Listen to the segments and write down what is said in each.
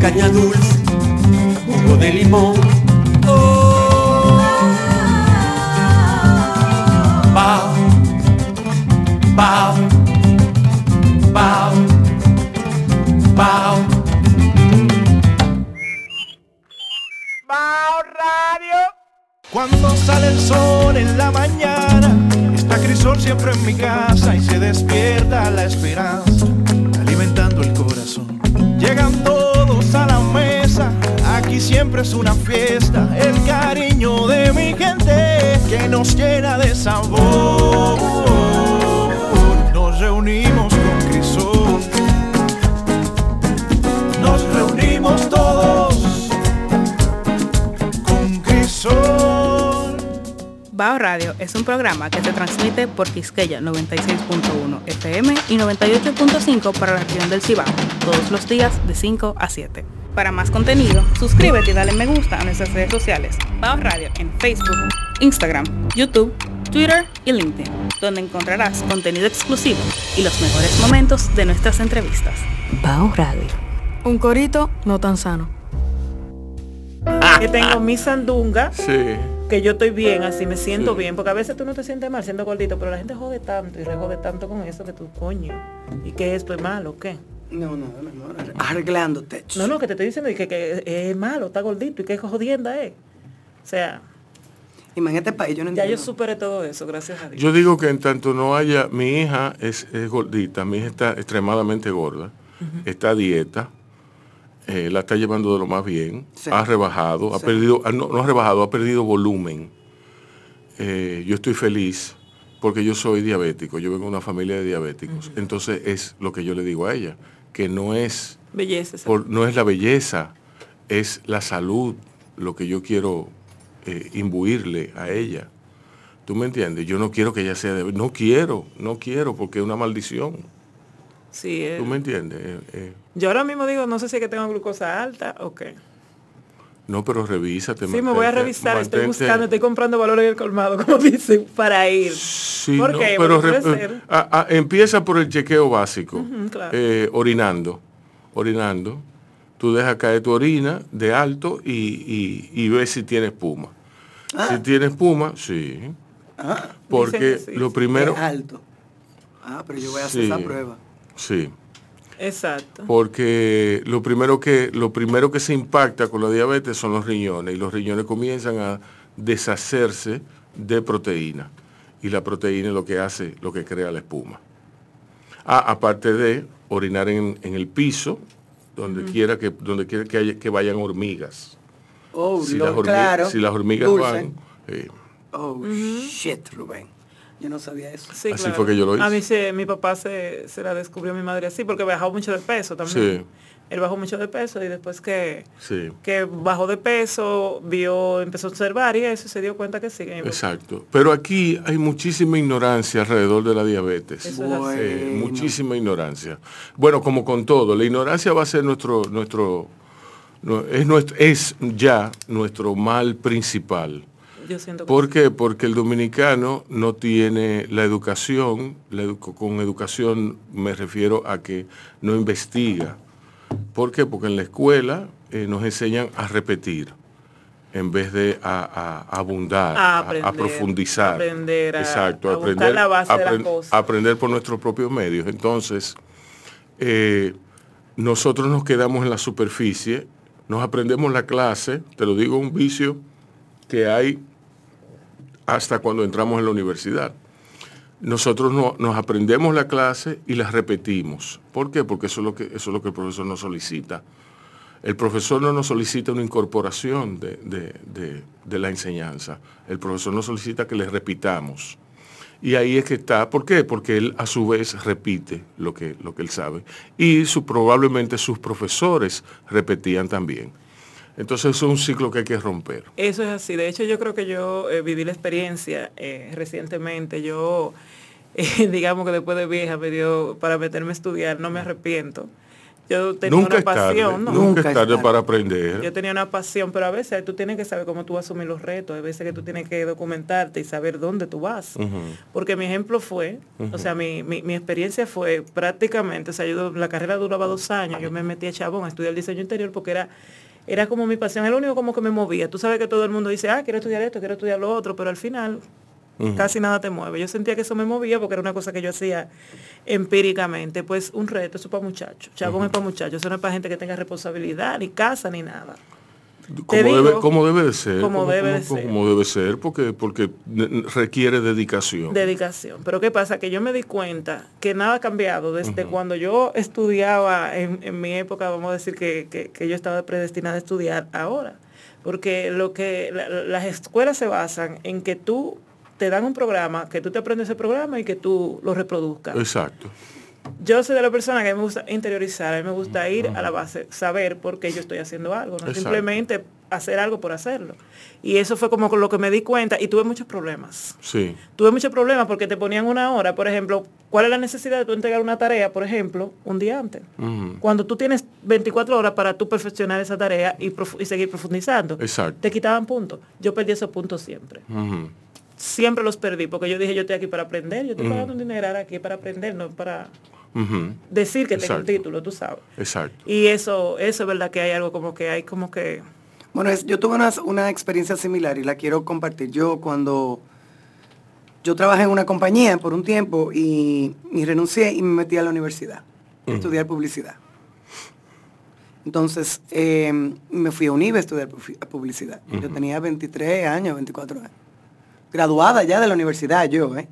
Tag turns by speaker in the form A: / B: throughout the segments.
A: caña dulce, jugo de limón. Oh, bao, bao, bao, bao.
B: Bao Radio.
C: Cuando sale el sol en la mañana, está Crisol siempre en mi casa y se despierta la esperanza, alimentando el corazón. Llegan a la mesa, aquí siempre es una fiesta, el cariño de mi gente que nos llena de sabor. Nos reunimos con Crisol, nos reunimos todos
D: Bao Radio es un programa que se transmite por Quisqueya 96.1 FM y 98.5 para la región del Cibao, todos los días de 5 a 7. Para más contenido, suscríbete y dale me gusta a nuestras redes sociales. Bao Radio en Facebook, Instagram, YouTube, Twitter y LinkedIn, donde encontrarás contenido exclusivo y los mejores momentos de nuestras entrevistas.
E: Bao Radio.
F: Un corito no tan sano.
B: Que tengo mi sandunga,
G: Sí.
B: Que yo estoy bien, así me siento
G: Sí.
B: bien, porque a veces tú no te sientes mal siendo gordito, pero la gente jode tanto y rejode tanto con eso que tú, coño, y que esto es malo, ¿qué?
A: No, no, mi amor, arreglando techo.
B: No, no, que te estoy diciendo y que, que es malo, está gordito y que jodienda es. O sea,
A: Y más en este país yo no
B: ya
A: entiendo.
B: yo superé todo eso, gracias a Dios.
G: Yo digo que en tanto no haya, mi hija es, es gordita, mi hija está extremadamente gorda, está a dieta, eh, la está llevando de lo más bien,
A: Sí.
G: ha rebajado, ha perdido, ah, no, no ha rebajado, ha perdido volumen. Eh, yo estoy feliz porque yo soy diabético, yo vengo de una familia de diabéticos. Entonces es lo que yo le digo a ella, que no es,
B: Belleza.
G: por- no es la belleza, es la salud lo que yo quiero eh, imbuirle a ella. ¿Tú me entiendes? Yo no quiero que ella sea de... No quiero, no quiero porque es una maldición.
B: Sí, eh,
G: ¿Tú me entiendes? Eh,
B: yo ahora mismo digo, no sé si es que tengo glucosa alta o qué.
G: no, pero revísate.
B: Sí, me voy a
G: mantente-
B: revisar, estoy buscando, estoy comprando valores en el colmado, como dicen, para ir.
G: Sí,
B: ¿Por
G: no,
B: qué?
G: pero re- ah, ah, empieza por el chequeo básico,
B: claro.
G: eh, orinando, orinando. Tú dejas caer tu orina de alto y, y, y ves si tiene espuma. Si tiene espuma, sí.
A: Ah,
G: Porque
B: sí,
G: lo primero...
A: alto. Ah, pero yo voy a hacer
G: Sí.
A: esa prueba.
G: Sí.
B: Exacto.
G: porque lo primero que lo primero que se impacta con la diabetes son los riñones y los riñones comienzan a deshacerse de proteína y la proteína es lo que hace lo que crea la espuma ah, aparte de orinar en, en el piso donde quiera que donde quiera que, haya- que vayan hormigas
A: Oh,
G: si,
A: lo-
G: las hormi-
A: claro.
G: si las hormigas
A: Dulce.
G: van eh,
A: Oh, shit, Rubén. Yo no sabía eso.
B: Sí,
G: Así
B: claro.
G: fue que yo lo hice.
B: A mí se, mi papá se, se la descubrió mi madre así, porque bajó mucho de peso también.
G: Sí.
B: Él bajó mucho de peso y después que,
G: sí
B: que bajó de peso, vio, empezó a observar y eso y se dio cuenta que sí. que
G: Exacto. Pero aquí hay muchísima ignorancia alrededor de la diabetes.
B: Es.
G: Eh, muchísima ignorancia. Bueno, como con todo, la ignorancia va a ser nuestro, nuestro, es, nuestro, es ya nuestro mal principal.
B: Yo siento que
G: ¿Por qué? Porque el dominicano no tiene la educación, la edu- con educación me refiero a que no investiga. ¿Por qué? Porque en la escuela eh, nos enseñan a repetir en vez de a, a abundar,
B: A
G: a- a,
B: aprender,
G: profundizar.
B: aprender, a-
G: Exacto,
B: a
G: aprender,
B: la base de la
G: apren-
B: cosa.
G: aprender por nuestros propios medios. Entonces, eh, nosotros nos quedamos en la superficie, nos aprendemos la clase, te lo digo, un vicio que hay hasta cuando entramos en la universidad. Nosotros no- nos aprendemos la clase y las repetimos. ¿Por qué? Porque eso es lo que, eso es lo que el profesor nos solicita. El profesor no nos solicita una incorporación de, de- de- la enseñanza. El profesor nos solicita que le repitamos. Y ahí es que está. ¿Por qué? Porque él a su vez repite lo que, lo que él sabe. Y su, probablemente sus profesores repetían también. Entonces eso es un ciclo que hay que romper.
B: Eso es así. De hecho, yo creo que yo eh, viví la experiencia eh, recientemente. Yo, eh, digamos que después de vieja me dio para meterme a estudiar, no me arrepiento. yo tenía
G: Nunca
B: una
G: tarde,
B: pasión, ¿no?
G: nunca
A: Nunca
G: es tarde
A: tarde.
G: para aprender.
B: Yo tenía una pasión, pero a veces tú tienes que saber cómo tú vas a asumir los retos, hay veces que tú tienes que documentarte y saber dónde tú vas. Porque mi ejemplo fue, o sea, mi, mi, mi experiencia fue prácticamente, o sea, yo, la carrera duraba dos años, yo me metí a Chabón a estudiar diseño interior porque era era como mi pasión, era lo único como que me movía. Tú sabes que todo el mundo dice, ah, quiero estudiar esto, quiero estudiar lo otro, pero al final casi nada te mueve. Yo sentía que eso me movía porque era una cosa que yo hacía empíricamente. Pues un reto, eso es para muchachos. Chabón es para muchachos, eso no es para gente que tenga responsabilidad, ni casa, ni nada.
G: Como,
B: digo,
G: debe, como debe de ser.
B: como debe de ser.
G: como debe ser, porque, porque requiere dedicación.
B: Dedicación. Pero ¿qué pasa? Que yo me di cuenta que nada ha cambiado desde cuando yo estudiaba en, en mi época, vamos a decir que, que- que yo estaba predestinada a estudiar ahora. Porque lo que la- la- las escuelas se basan en que tú te dan un programa, que tú te aprendes ese programa y que tú lo reproduzcas.
G: Exacto.
B: Yo soy de la persona que me gusta interiorizar, a mí me gusta ir a la base, saber por qué yo estoy haciendo algo, no
G: Exacto.
B: simplemente hacer algo por hacerlo. Y eso fue como con lo que me di cuenta y tuve muchos problemas.
G: Sí.
B: Tuve muchos problemas porque te ponían una hora, por ejemplo, ¿cuál es la necesidad de tú entregar una tarea, por ejemplo, un día antes? Cuando tú tienes 24 horas para tú perfeccionar esa tarea y, seguir profundizando.
G: Exacto.
B: Te quitaban puntos. Yo perdí esos puntos siempre. Siempre los perdí porque yo dije, yo estoy aquí para aprender, yo estoy pagando un dinero aquí para aprender, no para decir que tengo un título, tú sabes.
G: Exacto.
B: Y eso, eso es verdad que hay algo como que hay como que...
A: Bueno, es- yo tuve una, una experiencia similar y la quiero compartir. Yo cuando yo trabajé en una compañía por un tiempo y, y renuncié y me metí a la universidad a estudiar publicidad. Entonces eh, me fui a UNIVE a estudiar pu- publicidad. Yo tenía 23 años, 24 años. Graduada ya de la universidad yo, ¿eh?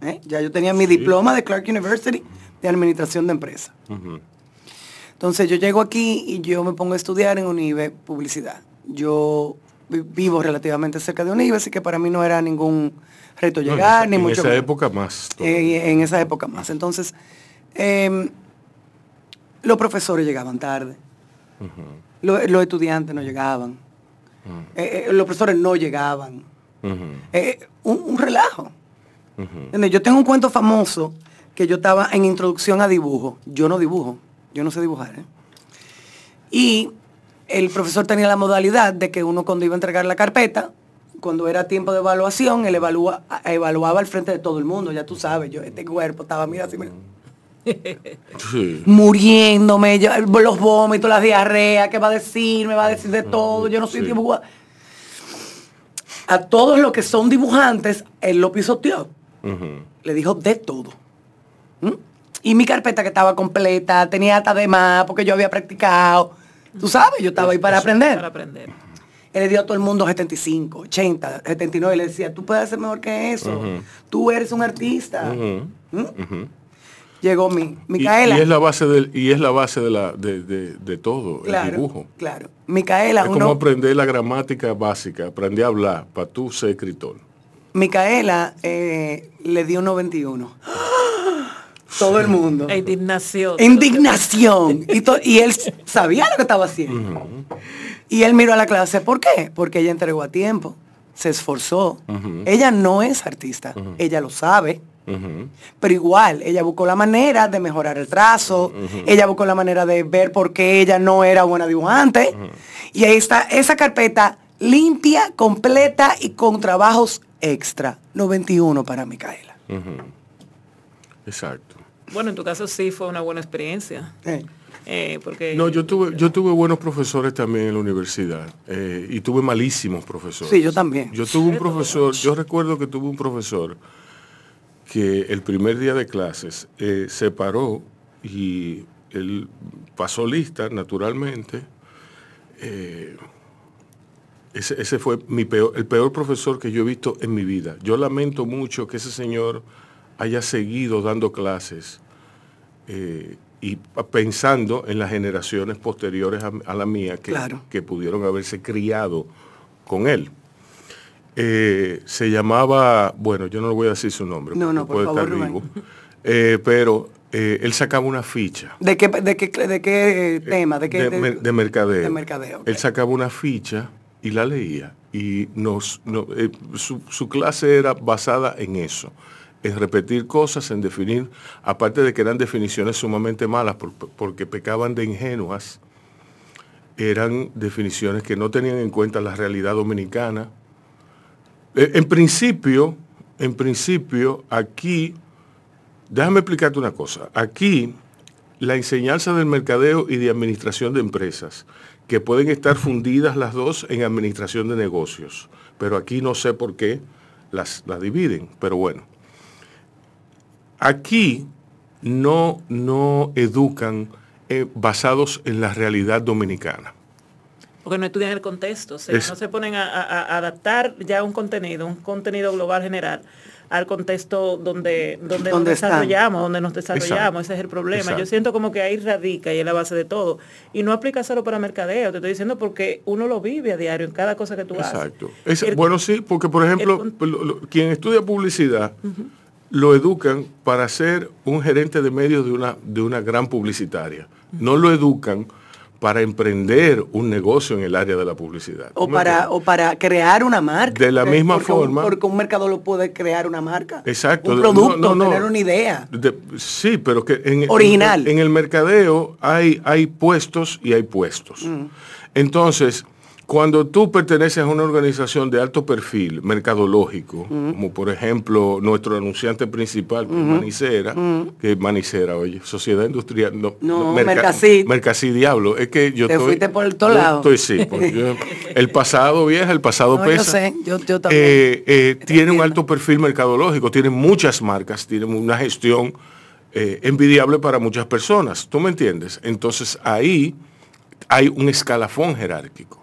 A: ¿Eh? Ya yo tenía mi diploma de Clark University de Administración de Empresas.
G: Ujú.
A: Entonces yo llego aquí y yo me pongo a estudiar en UNIVE publicidad. Yo vi- vivo relativamente cerca de UNIVE, así que para mí no era ningún reto
G: en
A: llegar,
G: esa-
A: ni
G: en
A: mucho
G: esa
A: menos.
G: época más. todavía.
A: Eh, en esa época más. Entonces, em, los profesores llegaban tarde. Los, los estudiantes no llegaban. Eh, eh, los profesores no llegaban. Eh, un, un relajo. Yo tengo un cuento famoso que yo estaba en introducción a dibujo. Yo no dibujo, yo no sé dibujar. ¿eh? Y el profesor tenía la modalidad de que uno cuando iba a entregar la carpeta, cuando era tiempo de evaluación, él evalúa, evaluaba al frente de todo el mundo. Ya tú sabes, yo este cuerpo estaba, mira, así, mira,
G: Sí.
A: muriéndome, yo- los vómitos, las diarreas, ¿qué va a decir? Me va a decir de todo, yo no soy
G: Sí.
A: A todos los que son dibujantes, él lo pisoteó. Le dijo de todo. ¿Mm? Y mi carpeta que estaba completa, tenía hasta de más, porque yo había practicado. Tú sabes, yo estaba ahí para aprender.
B: Para aprender.
A: Él le dio a todo el mundo 75, 80, 79. Y le decía, tú puedes hacer mejor que eso. Tú eres un artista. ¿Mm? Llegó mi, Micaela.
G: y es la base del, y es la base de la de, de- de todo,
A: claro,
G: el dibujo.
A: Claro. Micaela,
G: Es como aprender la gramática básica, aprender a hablar para tú ser escritor.
A: Micaela eh, le dio un 91. Todo el mundo.
B: E indignación.
A: Indignación. Y él sabía lo que estaba haciendo. Y él miró a la clase. ¿Por qué? Porque ella entregó a tiempo. Se esforzó. Ella no es artista. Ella lo sabe. Pero igual, ella buscó la manera de mejorar el trazo. Ella buscó la manera de ver por qué ella no era buena dibujante. Y ahí está esa carpeta limpia, completa y con trabajos extra. 91 para Micaela.
G: Exacto.
B: Bueno, en tu caso sí fue una buena experiencia.
A: Eh.
B: Eh, porque
G: No, yo tuve, yo tuve buenos profesores también en la universidad eh, y tuve malísimos profesores.
A: Sí, yo también.
G: Yo tuve un profesor, yo recuerdo que tuve un profesor que el primer día de clases eh, se paró y él pasó lista, naturalmente. Eh, ese, ese fue mi peor, el peor profesor que yo he visto en mi vida. Yo lamento mucho que ese señor haya seguido dando clases eh, y pensando en las generaciones posteriores a, a la mía que,
A: Claro.
G: que pudieron haberse criado con él. Eh, se llamaba, bueno, yo no le voy a decir su nombre,
A: No, no, por
G: puede
A: favor,
G: estar vivo. Eh, pero eh, él sacaba una ficha
A: ¿De qué, de qué, de qué tema? ¿De qué?
G: de, mer- de mercadeo.
A: de mercadeo.
G: Él sacaba una ficha y la leía. Y nos, no- su, su clase era basada en eso, en repetir cosas, en definir, aparte de que eran definiciones sumamente malas porque pecaban de ingenuas, eran definiciones que no tenían en cuenta la realidad dominicana. Eh, en principio, en principio, aquí, déjame explicarte una cosa, aquí la enseñanza del mercadeo y de administración de empresas, que pueden estar fundidas las dos en administración de negocios, pero aquí no sé por qué las, dividen, pero bueno. Aquí no, no educan eh, basados en la realidad dominicana.
B: Porque no estudian el contexto, no se ponen a, adaptar ya un contenido, un contenido global general al contexto donde, donde nos desarrollamos, donde nos desarrollamos, ese es el problema. Yo siento como que ahí radica y es la base de todo. Y no aplica solo para mercadeo, te estoy diciendo porque uno lo vive a diario en cada cosa que tú haces.
G: Exacto. bueno, sí, porque por ejemplo, quien estudia publicidad, lo educan para ser un gerente de medios de una, de una gran publicitaria. No lo educan para emprender un negocio en el área de la publicidad.
A: O para, o para crear una marca.
G: De la misma forma.
A: porque un mercado lo puede crear una marca.
G: Exacto.
A: Un producto, tener una idea.
G: sí, pero que en,
A: Original.
G: En, el mercadeo hay, hay puestos y hay puestos. Mm. Entonces, cuando tú perteneces a una organización de alto perfil mercadológico, como por ejemplo nuestro anunciante principal, que es Manicera, que es Manicera, oye, Sociedad Industrial, no,
A: no, Mercasí.
G: Diablo, es que yo
A: Te
G: estoy...
A: fuiste por el otro lado.
G: Estoy, sí, el pasado vieja, el pasado pesa. Yo
A: sé, yo, yo también.
G: Eh, eh, tiene un alto perfil mercadológico, tiene muchas marcas, tiene una gestión eh, envidiable para muchas personas, ¿tú me entiendes? Entonces ahí hay un escalafón jerárquico.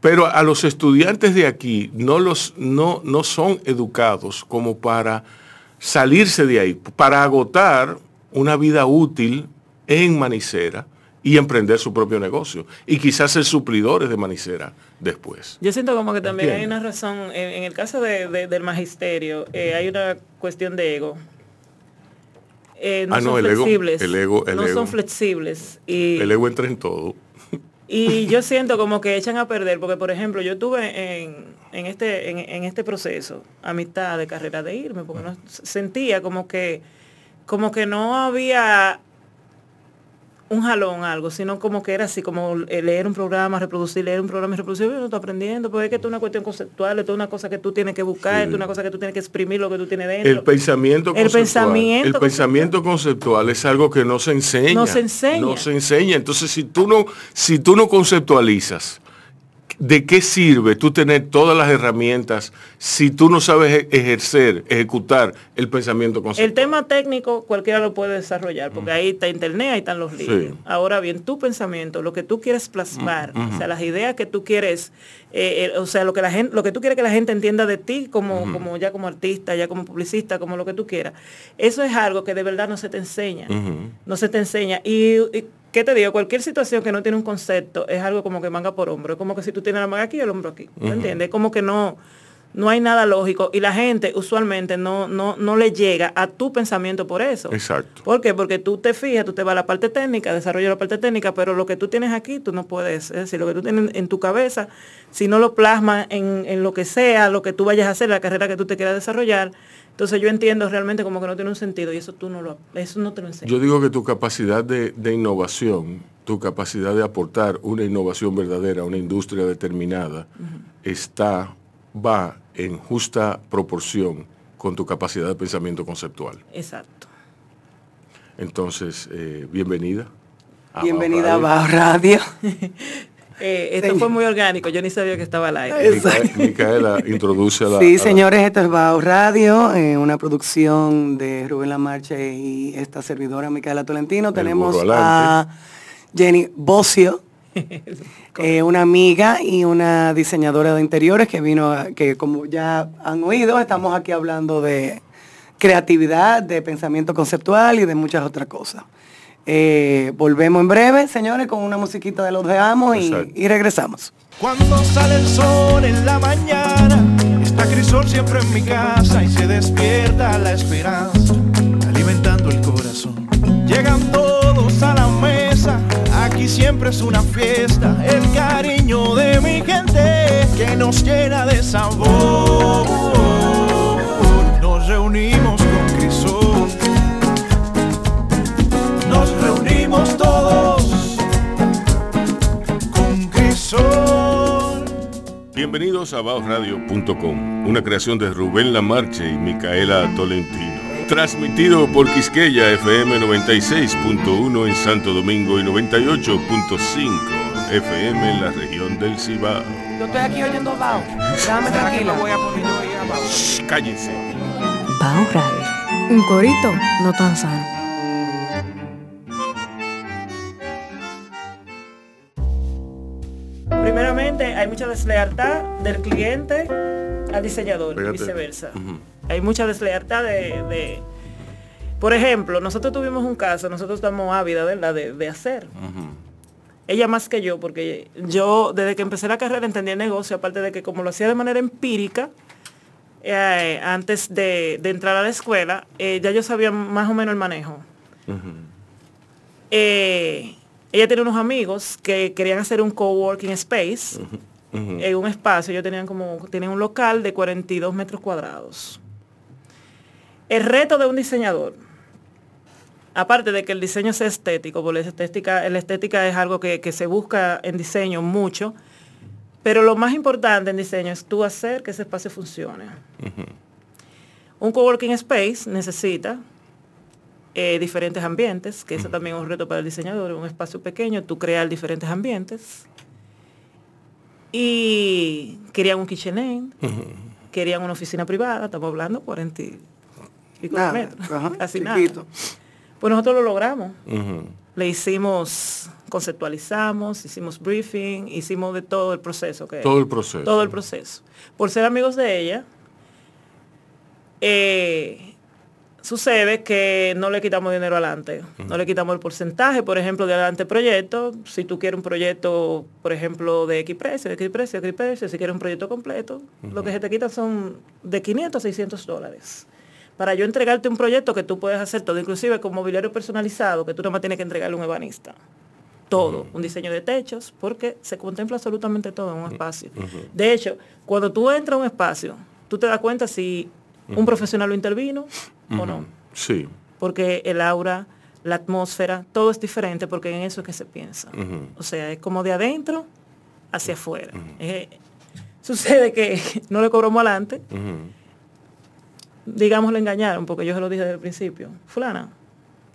G: Pero a los estudiantes de aquí no, los, no, no son educados como para salirse de ahí, para agotar una vida útil en Manicera y emprender su propio negocio. Y quizás ser suplidores de Manicera después.
B: Yo siento como que también hay una razón, en, el caso del magisterio, eh, hay una cuestión de ego. Eh, no ah, son flexibles.
G: el ego,
B: no son flexibles. Y,
G: el ego entra en todo.
B: Y yo siento como que echan a perder, porque por ejemplo, yo tuve en, este, en, este proceso a mitad de carrera de irme, porque no, sentía como que, como que no había un jalón algo, sino como que era así, como leer un programa, reproducir, leer un programa y reproducir, no estoy aprendiendo, porque es que esto es una cuestión conceptual, esto es una cosa que tú tienes que buscar, esto es una cosa que tú tienes que exprimir lo que tú tienes dentro.
G: El pensamiento conceptual. El pensamiento, el pensamiento conceptual es algo que no se enseña.
B: No se enseña.
G: No se enseña. Entonces, si tú no, si tú no conceptualizas, ¿de qué sirve tú tener todas las herramientas si tú no sabes e-, ejercer, ejecutar el pensamiento conceptual?
B: El tema técnico cualquiera lo puede desarrollar, porque ahí está internet, ahí están los libros. Ahora bien, tu pensamiento, lo que tú quieres plasmar, o sea, las ideas que tú quieres, eh, eh, o sea, lo que la gente, lo que tú quieres que la gente entienda de ti como, como ya como artista, ya como publicista, como lo que tú quieras, eso es algo que de verdad no se te enseña. No se te enseña. y ¿Qué te digo? Cualquier situación que no tiene un concepto es algo como que manga por hombro. Es como que si tú tienes la manga aquí y el hombro aquí. ¿Me entiendes? Como que no, no hay nada lógico. Y la gente usualmente no, no, no le llega a tu pensamiento por eso.
G: Exacto.
B: ¿Por qué? Porque tú te fijas, tú te vas a la parte técnica, desarrollas la parte técnica, pero lo que tú tienes aquí, tú no puedes. Es decir, lo que tú tienes en tu cabeza, si no lo plasmas en, en lo que sea, lo que tú vayas a hacer, la carrera que tú te quieras desarrollar, entonces yo entiendo realmente como que no tiene un sentido y eso tú no lo, eso no te lo enseñas.
G: Yo digo que tu capacidad de, innovación, tu capacidad de aportar una innovación verdadera a una industria determinada, está, va en justa proporción con tu capacidad de pensamiento conceptual.
B: Exacto.
G: Entonces, eh, bienvenida.
A: Bienvenida a Bajo Radio.
B: Eh, esto fue muy orgánico, yo ni sabía que estaba al aire.
G: Micaela, introduce a la...
A: Sí, señores, esto es Bao Radio, eh, una producción de Rubén Lamarche y esta servidora Micaela Tolentino. Tenemos a Jenny Bocio, eh, una amiga y una diseñadora de interiores que vino, que como ya han oído, estamos aquí hablando de creatividad, de pensamiento conceptual y de muchas otras cosas. Eh, volvemos en breve, señores, con una musiquita de los de Amo y, regresamos.
C: Cuando sale el sol en la mañana, está Crisol siempre en mi casa y se despierta la esperanza, alimentando el corazón. Llegan es una fiesta, el cariño de mi gente que nos llena de sabor. Nos reunimos con Crisol, nos reunimos todos con Crisol.
G: Bienvenidos a baosradio.com, una creación de Rubén Lamarche y Micaela Tolentino. Transmitido por Quisqueya FM 96.1 en Santo Domingo y 98.5 FM en la región del Cibao.
A: Yo estoy aquí oyendo Bao. Déjame tranquila.
G: Shh, cállense.
F: Bao Radio. Un corito no tan sano.
B: Primeramente, hay mucha deslealtad del cliente al diseñador
G: Fíjate.
B: y viceversa. Hay mucha deslealtad de, de- Por ejemplo, nosotros tuvimos un caso, nosotros estamos ávidas, ¿verdad?, de, de hacer. Ella más que yo, porque yo desde que empecé la carrera entendí el negocio, aparte de que como lo hacía de manera empírica, eh, antes de, de entrar a la escuela, eh, ya yo sabía más o menos el manejo. Eh, ella tiene unos amigos que querían hacer un coworking space
G: Ujú.
B: en un espacio. Ellos tenían como tienen un local de 42 metros cuadrados. El reto de un diseñador, aparte de que el diseño sea estético, porque la estética, la estética es algo que, que se busca en diseño mucho, pero lo más importante en diseño es tú hacer que ese espacio funcione. Un coworking space necesita eh, diferentes ambientes, que eso también es un reto para el diseñador, un espacio pequeño, tú crear diferentes ambientes. Y querían un kitchen querían una oficina privada, estamos hablando 40 y de
A: Nada,
B: metros,
A: ajá,
B: casi
A: chiquito.
B: nada. Pues nosotros lo logramos. Le hicimos, conceptualizamos, hicimos briefing, hicimos de todo el proceso. Que
G: Todo el proceso.
B: Todo el proceso. Por ser amigos de ella, eh, sucede que no le quitamos dinero adelante. No le quitamos el porcentaje, por ejemplo, de adelante proyecto. Si tú quieres un proyecto, por ejemplo, de X precio, de X precio, de X precio, si quieres un proyecto completo, lo que se te quita son de 500 a 600 dólares. Para yo entregarte un proyecto que tú puedes hacer todo, inclusive con mobiliario personalizado, que tú nada más tienes que entregarle a un ebanista todo, un diseño de techos, porque se contempla absolutamente todo en un espacio. De hecho, cuando tú entras a un espacio, tú te das cuenta si un profesional lo intervino o no,
G: Sí.
B: porque el aura, la atmósfera, todo es diferente porque en eso es que se piensa. O sea, es como de adentro hacia afuera. Eh, sucede que no le cobramos adelante. Digamos le engañaron, porque yo se lo dije desde el principio. Fulana,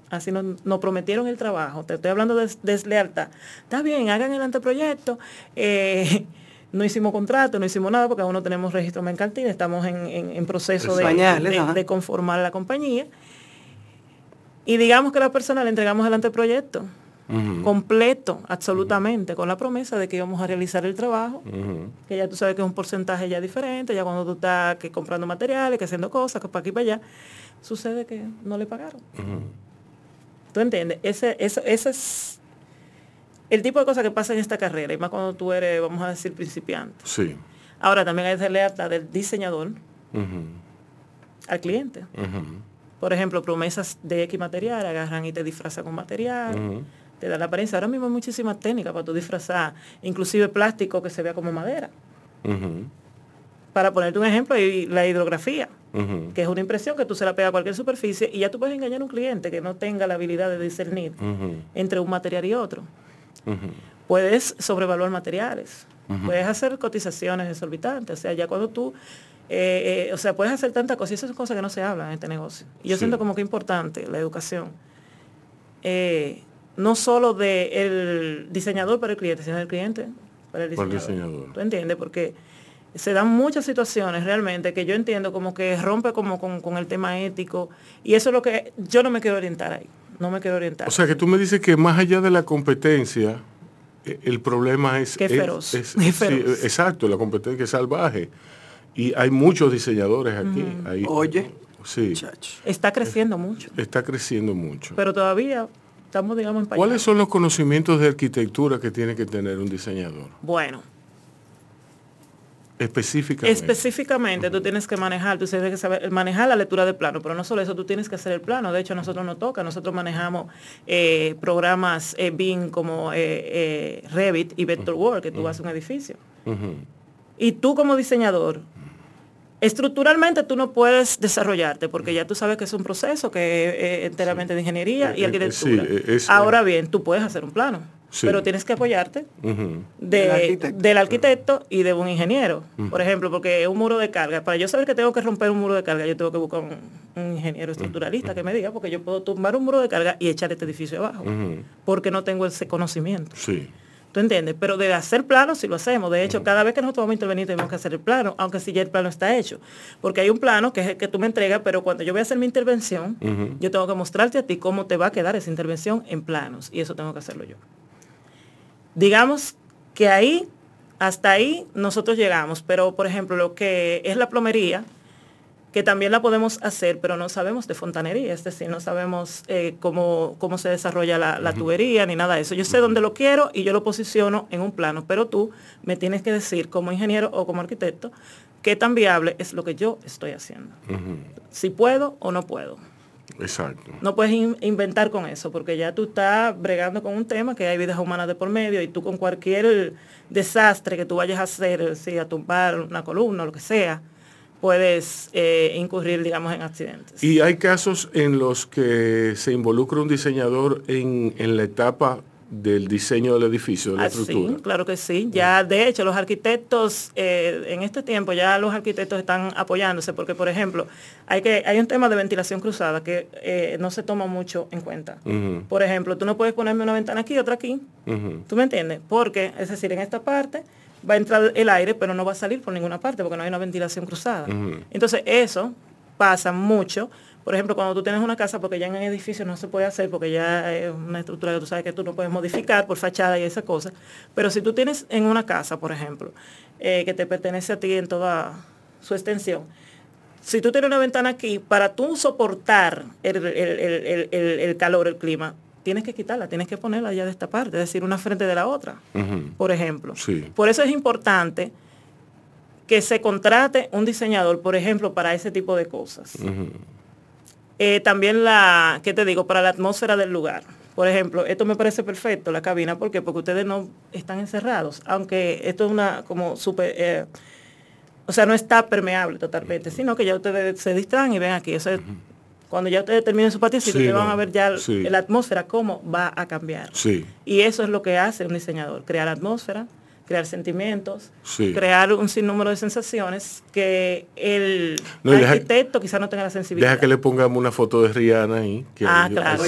B: así nos, nos prometieron el trabajo. Te estoy hablando de des- deslealtad. Está bien, hagan el anteproyecto. eh, no hicimos contrato, no hicimos nada porque aún no tenemos registro mercantil, estamos en, en- en proceso de, conformar la compañía. Y digamos que a la persona le entregamos el anteproyecto Completo, absolutamente, con la promesa de que íbamos a realizar el trabajo que ya tú sabes que es un porcentaje ya diferente, ya cuando tú estás que comprando materiales, que haciendo cosas, que para aquí y para allá, sucede que no le pagaron. ¿Tú entiendes? Ese, ese, ese es el tipo de cosas que pasa en esta carrera, y más cuando tú eres, vamos a decir, principiante.
G: Sí.
B: Ahora también hay que hasta del diseñador al cliente. Por ejemplo, promesas de X material, agarran y te disfrazan con material. Te dan la apariencia. Ahora mismo hay muchísimas técnicas para tú disfrazar, inclusive plástico que se vea como madera. Para ponerte un ejemplo, y la hidrografía, que es una impresión que tú se la pegas a cualquier superficie y ya tú puedes engañar a un cliente que no tenga la habilidad de discernir entre un material y otro. Puedes sobrevaluar materiales, puedes hacer cotizaciones exorbitantes, o sea, ya cuando tú, eh, eh, o sea, puedes hacer tantas cosas y esas son cosas que no se hablan en este negocio. Y yo
G: Sí.
B: siento como que es importante la educación, eh, no solo del diseñador para el cliente, sino del cliente para el
G: Para el
B: diseñador. ¿Tú entiendes? Porque se dan muchas situaciones realmente que yo entiendo como que rompe como con, con el tema ético y eso es lo que yo no me quiero orientar ahí, no me quiero orientar.
G: O sea que tú me dices que más allá de la competencia, eh, el problema es...
B: Que
G: es-
B: feroz,
G: es-
B: feroz.
G: exacto, la competencia es salvaje. Y hay muchos diseñadores aquí. Hay-
A: Oye.
G: Sí.
B: Está creciendo mucho,
G: está creciendo mucho.
B: pero todavía estamos, digamos, en pañales.
G: ¿Cuáles son los conocimientos de arquitectura que tiene que tener un diseñador?
B: Bueno,
G: Específicamente.
B: específicamente tú tienes que manejar, tú tienes que saber manejar la lectura de plano, pero no solo eso, tú tienes que hacer el plano. De hecho, a nosotros nos toca, nosotros manejamos eh, programas eh, BIM como eh, eh, Revit y Vectorworks, que tú haces un edificio. Y tú como diseñador, estructuralmente tú no puedes desarrollarte porque ya tú sabes que es un proceso que es eh, enteramente de ingeniería y
G: Eh, eh,
B: arquitectura.
G: sí, es-
B: Ahora bien, tú puedes hacer un plano.
G: Sí.
B: pero tienes que apoyarte de-
A: Del arquitecto.
B: del arquitecto y de un ingeniero. Por ejemplo, porque un muro de carga, para yo saber que tengo que romper un muro de carga, yo tengo que buscar un, un ingeniero estructuralista que me diga, porque yo puedo tumbar un muro de carga y echar este edificio abajo, porque no tengo ese conocimiento.
G: Sí.
B: ¿Tú entiendes? Pero de hacer planos sí lo hacemos. De hecho, cada vez que nosotros vamos a intervenir tenemos que hacer el plano, aunque si ya el plano está hecho. Porque hay un plano que es el que tú me entregas, pero cuando yo voy a hacer mi intervención, yo tengo que mostrarte a ti cómo te va a quedar esa intervención en planos. Y eso tengo que hacerlo yo. Digamos que ahí, hasta ahí nosotros llegamos. Pero, por ejemplo, lo que es la plomería, que también la podemos hacer, pero no sabemos de fontanería, es decir, no sabemos eh, cómo, cómo se desarrolla la, la tubería ni nada de eso. Yo sé dónde lo quiero y yo lo posiciono en un plano, pero tú me tienes que decir como ingeniero o como arquitecto qué tan viable es lo que yo estoy haciendo. Si puedo o no puedo.
G: Exacto.
B: No puedes in- inventar con eso, porque ya tú estás bregando con un tema que hay vidas humanas de por medio y tú con cualquier desastre que tú vayas a hacer, si a tumbar una columna o lo que sea, puedes eh, incurrir, digamos, en accidentes.
G: Y hay casos en los que se involucra un diseñador en, en la etapa del diseño del edificio, de la
B: Ah,
G: estructura.
B: sí, claro que sí. Ya, de hecho, los arquitectos, eh, en este tiempo ya los arquitectos están apoyándose, porque, por ejemplo, hay, que, hay un tema de ventilación cruzada que eh, no se toma mucho en cuenta. Por ejemplo, tú no puedes ponerme una ventana aquí y otra aquí. ¿Tú me entiendes? Porque, es decir, en esta parte va a entrar el aire, pero no va a salir por ninguna parte porque no hay una ventilación cruzada. Entonces, eso pasa mucho. Por ejemplo, cuando tú tienes una casa, porque ya en el edificio no se puede hacer, porque ya es una estructura que tú sabes que tú no puedes modificar por fachada y esas cosas. Pero si tú tienes en una casa, por ejemplo, eh, que te pertenece a ti en toda su extensión, si tú tienes una ventana aquí, para tú soportar el- el calor, el clima, tienes que quitarla, tienes que ponerla ya de esta parte, es decir, una frente de la otra, por ejemplo.
G: Sí.
B: Por eso es importante que se contrate un diseñador, por ejemplo, para ese tipo de cosas. Eh, también la, ¿qué te digo? Para la atmósfera del lugar. Por ejemplo, esto me parece perfecto, la cabina, ¿por qué? Porque ustedes no están encerrados, aunque esto es una como súper, eh, o sea, no está permeable totalmente, sino que ya ustedes se distraen y ven aquí. Eso es- cuando ya ustedes terminen su patio,
G: Sí,
B: ustedes van a ver ya
G: sí.
B: la atmósfera, cómo va a cambiar.
G: Sí.
B: Y eso es lo que hace un diseñador, crear atmósfera, crear sentimientos,
G: Sí.
B: crear un sinnúmero de sensaciones que el
G: No,
B: arquitecto quizás no tenga la sensibilidad.
G: Deja que le pongamos una foto de Rihanna ahí. que
B: Ah, claro.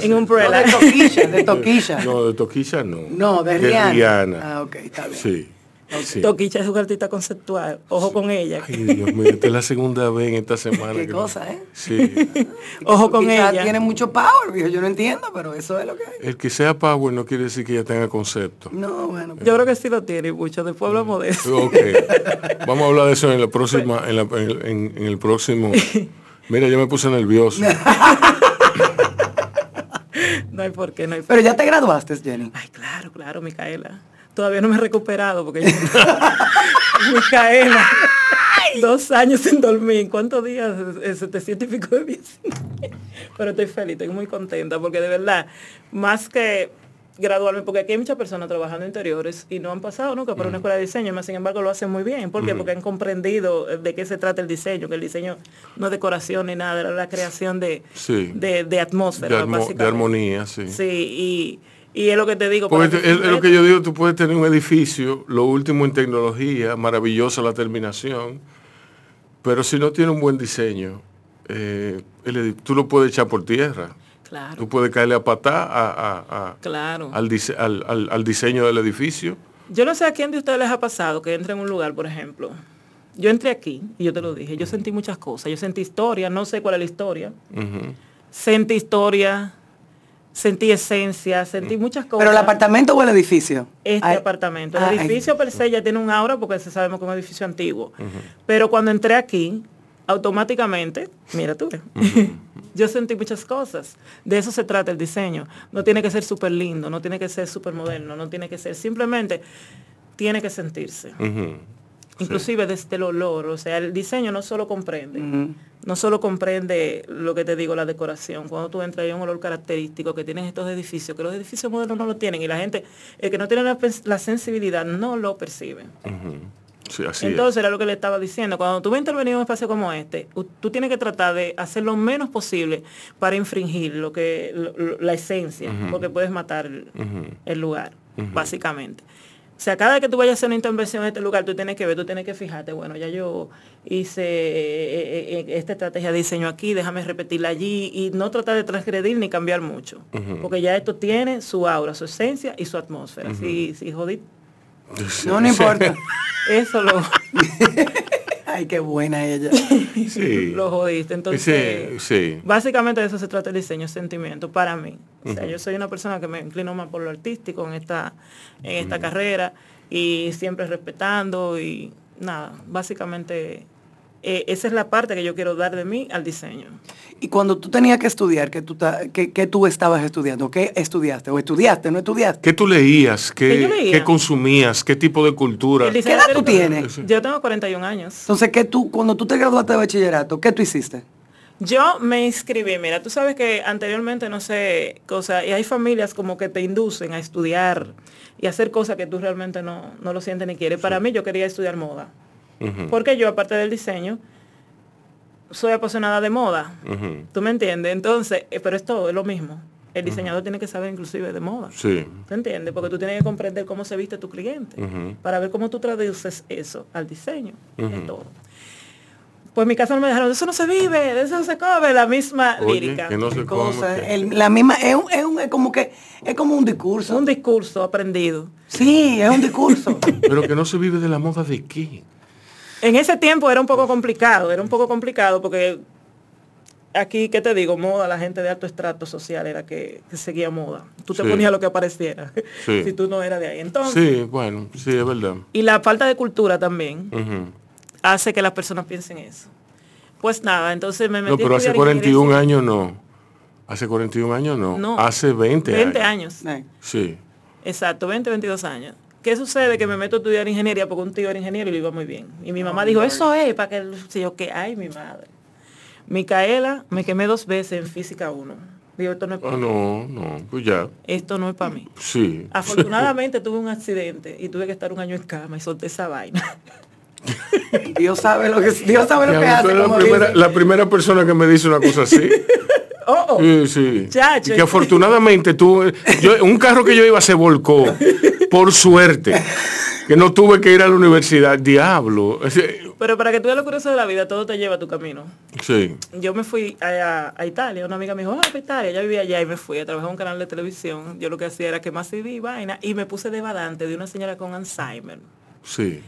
B: En un
A: No, de toquilla, de toquilla.
G: No, de Toquilla no.
A: No, de Rihanna. Ah, ok, está bien.
G: Sí. Sí.
B: Toquicha es un artista conceptual. Ojo con ella.
G: Ay, Dios mío, esta es la segunda vez en esta semana.
A: Qué
G: que-
A: cosa, ¿eh?
G: Sí.
B: Ojo con
A: Quizás
B: ella.
A: tiene mucho power, viejo. Yo no entiendo, pero eso es lo que hay.
G: El que sea Power no quiere decir que ella tenga concepto.
A: No, bueno.
B: Yo creo que sí lo tiene mucho. Después hablamos de eso.
G: Ok. Vamos a hablar de eso en la próxima, en, la- en el- en- en el próximo. Mira, yo me puse nervioso.
B: No hay por qué, no hay por
A: Pero ya te graduaste, Jenny.
B: Ay, claro, claro, Micaela. Todavía no me he recuperado porque yo... Micaela. Dos años sin dormir. ¿Cuántos días? Eh, 700 y pico de días. Pero estoy feliz, estoy muy contenta porque de verdad, más que graduarme, porque aquí hay muchas personas trabajando interiores y no han pasado nunca por una escuela de diseño, más sin embargo lo hacen muy bien. ¿Por qué? Porque han comprendido de qué se trata el diseño, que el diseño no es decoración ni nada, era la creación de,
G: Sí.
B: de, de atmósfera.
G: De, armo- de
B: básicamente.
G: armonía, sí.
B: Sí, y, y es lo que te digo.
G: Porque
B: para
G: es, es lo que yo digo, tú puedes tener un edificio, lo último en tecnología, maravillosa la terminación, pero si no tiene un buen diseño, eh, el tú lo puedes echar por tierra.
B: Claro,
G: Tú puedes caerle a patá a- a- a-
B: claro.
G: al, dise- al- al- al diseño del edificio.
B: Yo no sé a quién de ustedes les ha pasado que entre en un lugar, por ejemplo. Yo entré aquí y yo te lo dije, yo sentí muchas cosas. Yo sentí historia, no sé cuál es la historia.
G: Ujú.
B: Sentí historia, sentí esencia, sentí muchas cosas.
A: ¿Pero el apartamento o el edificio?
B: este
A: Ay,
B: apartamento. El
A: ah, ay.
B: edificio per se ya tiene un aura porque se sabemos que es un edificio antiguo. Pero cuando entré aquí, automáticamente, mira tú, yo sentí muchas cosas. De eso se trata el diseño. No tiene que ser súper lindo, no tiene que ser súper moderno, no tiene que ser, simplemente tiene que sentirse. Inclusive desde el olor, o sea, el diseño no solo comprende, no solo comprende lo que te digo, la decoración. Cuando tú entras hay un olor característico que tienen estos edificios, que los edificios modernos no lo tienen y la gente, el que no tiene la, sensibilidad no lo percibe.
G: Sí, así es.
B: Entonces era lo que le estaba diciendo. Cuando tú vas a intervenir en un espacio como este, tú tienes que tratar de hacer lo menos posible para infringir lo que lo- la esencia, porque puedes matar el, el lugar, básicamente. O sea, cada vez que tú vayas a hacer una intervención en este lugar, tú tienes que ver, tú tienes que fijarte, bueno, ya yo hice eh, eh, eh, esta estrategia de diseño aquí, déjame repetirla allí y no tratar de transgredir ni cambiar mucho. Porque ya esto tiene su aura, su esencia y su atmósfera. Si, si jodí,
A: No, no importa.
B: eso lo...
A: Ay, qué buena ella.
G: Sí.
B: lo jodiste. Entonces,
G: Sí, sí.
B: básicamente de eso se trata el diseño, sentimiento, para mí. O sea, yo soy una persona que me inclino más por lo artístico en esta, en esta carrera y siempre respetando y nada, básicamente eh, esa es la parte que yo quiero dar de mí al diseño.
A: Y cuando tú tenías que estudiar, ¿qué tú, ta- qué- qué tú estabas estudiando? ¿Qué estudiaste? ¿O estudiaste? ¿No estudiaste?
G: ¿Qué tú leías?
B: ¿Qué
G: ¿Qué,
B: leía?
G: qué consumías? ¿Qué tipo de cultura?
B: Diseño
A: edad tú tienes?
B: Yo tengo 41 años.
A: Entonces, ¿qué tú, cuando tú te graduaste de bachillerato, qué tú hiciste?
B: Yo me inscribí, mira, tú sabes que anteriormente no sé, cosa, y hay familias como que te inducen a estudiar y hacer cosas que tú realmente no, no lo sientes ni quieres. Para mí yo quería estudiar moda, Porque yo aparte del diseño, soy apasionada de moda. ¿tú me entiendes? Entonces, eh, pero es todo, es lo mismo. El diseñador tiene que saber inclusive de moda.
G: Sí.
B: ¿Te entiendes? Porque tú tienes que comprender cómo se viste tu cliente para ver cómo tú traduces eso al diseño, de todo. Pues en mi casa no me dejaron, de eso no se vive, de eso no se come, la misma
G: Oye,
B: lírica.
G: que no se
A: Cosa,
G: come.
A: el- la misma, es, un- es un- es como que, es como un discurso.
B: Un discurso aprendido.
A: sí, es un discurso.
G: Pero que no se vive de la moda de qué.
B: En ese tiempo era un poco complicado, era un poco complicado porque aquí, ¿qué te digo? Moda, la gente de alto estrato social era que, que seguía moda. Tú te
G: Sí.
B: ponías lo que apareciera,
G: Sí.
B: si tú no eras de ahí. Entonces,
G: Sí, bueno, sí, es verdad.
B: y la falta de cultura también hace que las personas piensen eso. Pues nada, entonces me metí
G: No,
B: a
G: pero hace
B: estudiar
G: 41
B: ingeniería
G: años no. Hace 41 años no.
B: No.
G: Hace 20,
B: 20
G: años.
B: años.
G: Sí.
B: Exacto, 20, 22 años. ¿Qué sucede? Que me meto a estudiar ingeniería porque un tío era ingeniero y lo iba muy bien. Y mi mamá dijo, eso es para que... Si yo, que ay, mi madre. Micaela, me quemé dos veces en física 1. Digo, esto no es para
G: Ah,
B: mí.
G: no, no, pues ya.
B: Esto no es para mí.
G: Sí.
B: Afortunadamente tuve un accidente y tuve que estar un año en cama y solté esa vaina.
A: Dios sabe lo que, Dios sabe lo que hace.
G: primera, la primera persona que me dice una cosa así.
B: Oh, oh.
G: Sí, sí.
B: Chacho.
G: Y que afortunadamente tú, yo, un carro que yo iba se volcó, por suerte, que no tuve que ir a la universidad. Diablo.
B: Pero para que tú veas lo curioso de la vida, todo te lleva a tu camino.
G: Sí.
B: Yo me fui a, a Italia, una amiga me dijo, ah, Italia, ya vivía allá y me fui a trabajar en un canal de televisión. Yo lo que hacía era que más CD y vaina y me puse de badante de una señora con Alzheimer.
G: Sí.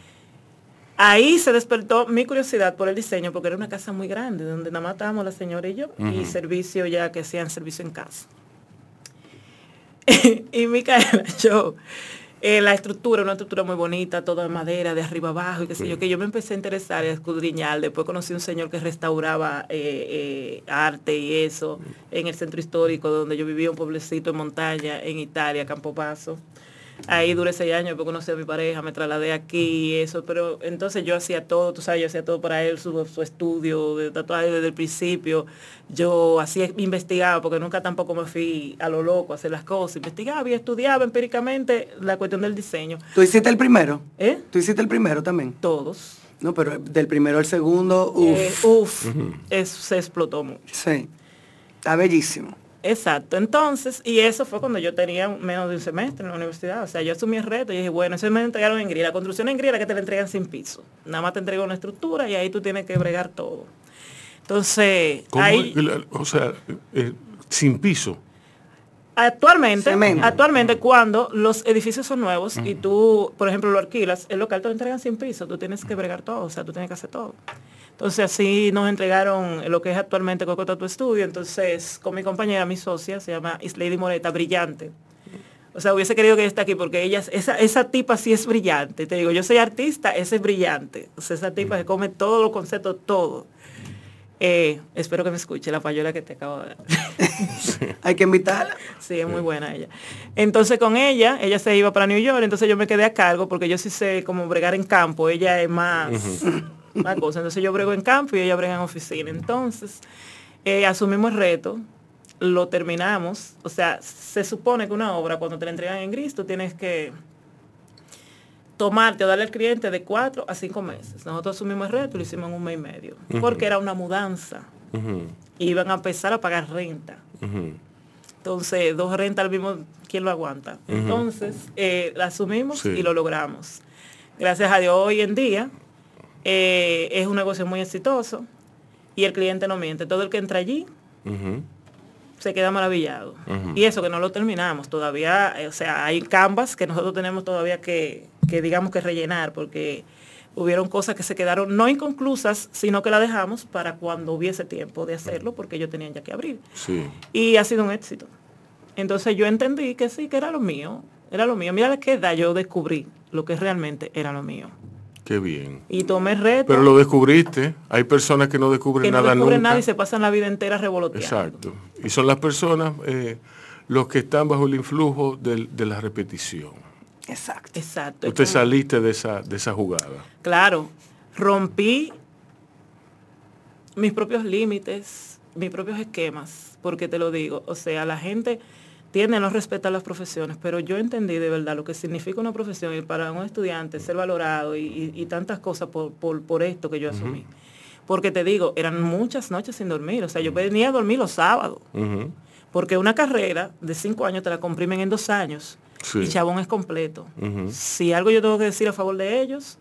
B: Ahí se despertó mi curiosidad por el diseño, porque era una casa muy grande, donde nada más estábamos la señora y yo, y servicio ya que hacían servicio en casa. y Micaela, yo, eh, la estructura, una estructura muy bonita, toda de madera, de arriba abajo, y qué sé yo, que yo me empecé a interesar y a escudriñar. Después conocí un señor que restauraba eh, eh, arte y eso en el centro histórico, donde yo vivía un pueblecito en montaña, en Italia, Campopaso. Ahí duré seis años, después conocí a mi pareja, me trasladé aquí y eso, pero entonces yo hacía todo, tú sabes, yo hacía todo para él, su, su estudio de tatuaje desde el principio. Yo hacía, investigaba, porque nunca tampoco me fui a lo loco a hacer las cosas. Investigaba y estudiaba empíricamente la cuestión del diseño.
A: ¿Tú hiciste el primero?
B: ¿Eh?
A: ¿Tú hiciste el primero también?
B: Todos.
A: No, pero del primero al segundo, uff.
B: Eh, uf, eso se explotó mucho.
A: Sí. Está bellísimo.
B: Exacto, entonces, y eso fue cuando yo tenía menos de un semestre en la universidad, o sea, yo asumí el reto y dije, bueno, eso me entregaron en gris, la construcción en gris era que te la entregan sin piso, nada más te entregan una estructura y ahí tú tienes que bregar todo. Entonces,
G: ¿Cómo
B: ahí,
G: la- o sea, eh, sin piso.
B: actualmente,
A: Cemento.
B: actualmente cuando los edificios son nuevos y tú, por ejemplo, lo alquilas, el local te lo entregan sin piso, tú tienes que bregar todo, o sea, tú tienes que hacer todo. Entonces así nos entregaron lo que es actualmente Cocota Tu Estudio. Entonces con mi compañera, mi socia, se llama Islady Moreta, brillante. O sea, hubiese querido que ella esté aquí porque ella, esa, esa tipa sí es brillante. Te digo, yo soy artista, esa es brillante. O sea, esa tipa se come todos los conceptos, todo. Eh, espero que me escuche la payola que te acabo de dar.
A: Hay que invitarla.
B: Sí, es muy buena ella. Entonces con ella, ella se iba para New York, entonces yo me quedé a cargo porque yo sí sé como bregar en campo, ella es más, cosa. Entonces yo brego en campo y ella brega en oficina. Entonces eh, asumimos el reto, lo terminamos. O sea, se supone que una obra cuando te la entregan en gris, tú tienes que tomarte o darle al cliente de cuatro a cinco meses. Nosotros asumimos el reto y lo hicimos en un mes y medio. Porque era una mudanza. Y iban a empezar a pagar renta. Entonces, dos rentas al mismo, ¿quién lo aguanta? Entonces, eh, la asumimos
G: Sí.
B: y lo logramos. Gracias a Dios, hoy en día eh, es un negocio muy exitoso y el cliente no miente. Todo el que entra allí se queda maravillado. Y eso que no lo terminamos todavía, eh, o sea, hay canvas que nosotros tenemos todavía que, que digamos que rellenar porque hubieron cosas que se quedaron no inconclusas, sino que la dejamos para cuando hubiese tiempo de hacerlo porque ellos tenían ya que abrir.
G: Sí.
B: Y ha sido un éxito. Entonces yo entendí que sí, que era lo mío, era lo mío. Mira de qué edad yo descubrí lo que realmente era lo mío.
G: Qué bien.
B: Y tomé reto
G: Pero lo descubriste. Hay personas que no descubren
B: que no
G: nada
B: descubren
G: nunca.
B: nada y se pasan la vida entera revoloteando.
G: Exacto. Y son las personas eh, los que están bajo el influjo de la repetición.
A: Exacto.
B: Exacto.
G: Usted saliste de esa, de esa jugada.
B: Claro, rompí mis propios límites, mis propios esquemas, porque te lo digo, o sea, la gente tiende a no respetar las profesiones, pero yo entendí de verdad lo que significa una profesión y para un estudiante ser valorado y, y- y tantas cosas por, por- por esto que yo asumí. Porque te digo, eran muchas noches sin dormir, o sea, yo venía a dormir los sábados, porque una carrera de cinco años te la comprimen en dos años
G: Sí.
B: y Chabón es completo. Si algo yo tengo que decir a favor de ellos,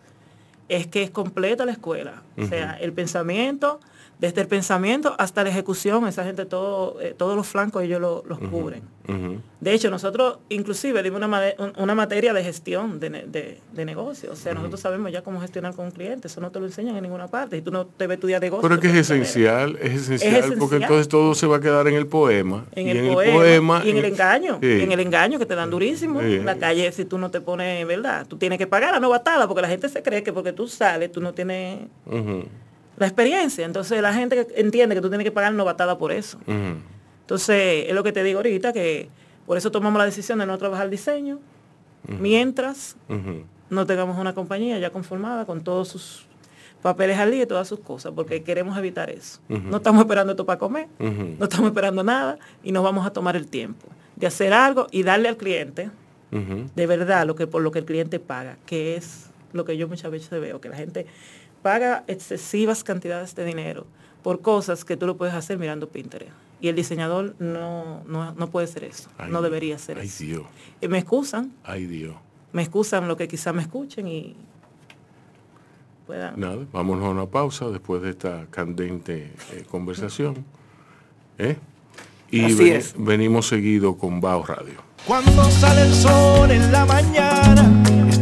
B: es que es completa la escuela. O sea, el pensamiento, desde el pensamiento hasta la ejecución, esa gente todo, eh, todos los flancos ellos lo- los cubren. De hecho, nosotros inclusive dimos una, materia de gestión de, de, de negocio. O sea, nosotros sabemos ya cómo gestionar con un cliente. Eso no te lo enseñan en ninguna parte. Y tú no te ves tu día de negocio.
G: Pero es que es esencial, es esencial, porque entonces todo se va a quedar en el poema.
B: En
G: y
B: el,
G: en
B: poema,
G: el poema.
B: y en el engaño,
G: Sí.
B: en el engaño que te dan durísimo.
G: Sí.
B: En la calle, si tú no te pones, ¿verdad? Tú tienes que pagar la novatada porque la gente se cree que porque tú sales, tú no tienes la experiencia. Entonces la gente entiende que tú tienes que pagar novatada por eso. Entonces, es lo que te digo ahorita, que por eso tomamos la decisión de no trabajar diseño, mientras no tengamos una compañía ya conformada con todos sus papeles al día y todas sus cosas, porque queremos evitar eso. No estamos esperando esto para comer, no estamos esperando nada y nos vamos a tomar el tiempo de hacer algo y darle al cliente de verdad lo que por lo que el cliente paga, que es lo que yo muchas veces veo, que la gente paga excesivas cantidades de dinero por cosas que tú lo puedes hacer mirando Pinterest. Y el diseñador no, no, no puede ser eso,
G: Ay,
B: no debería ser
G: Ay,
B: eso.
G: Dios.
B: Y me excusan,
G: Ay, Dios.
B: me excusan lo que quizá me escuchen y puedan.
G: Nada, vámonos a una pausa después de esta candente eh, conversación. ¿Eh? Y
A: Así
G: ven-
A: es.
G: venimos seguido con Bao Radio.
C: Cuando sale el sol en la mañana,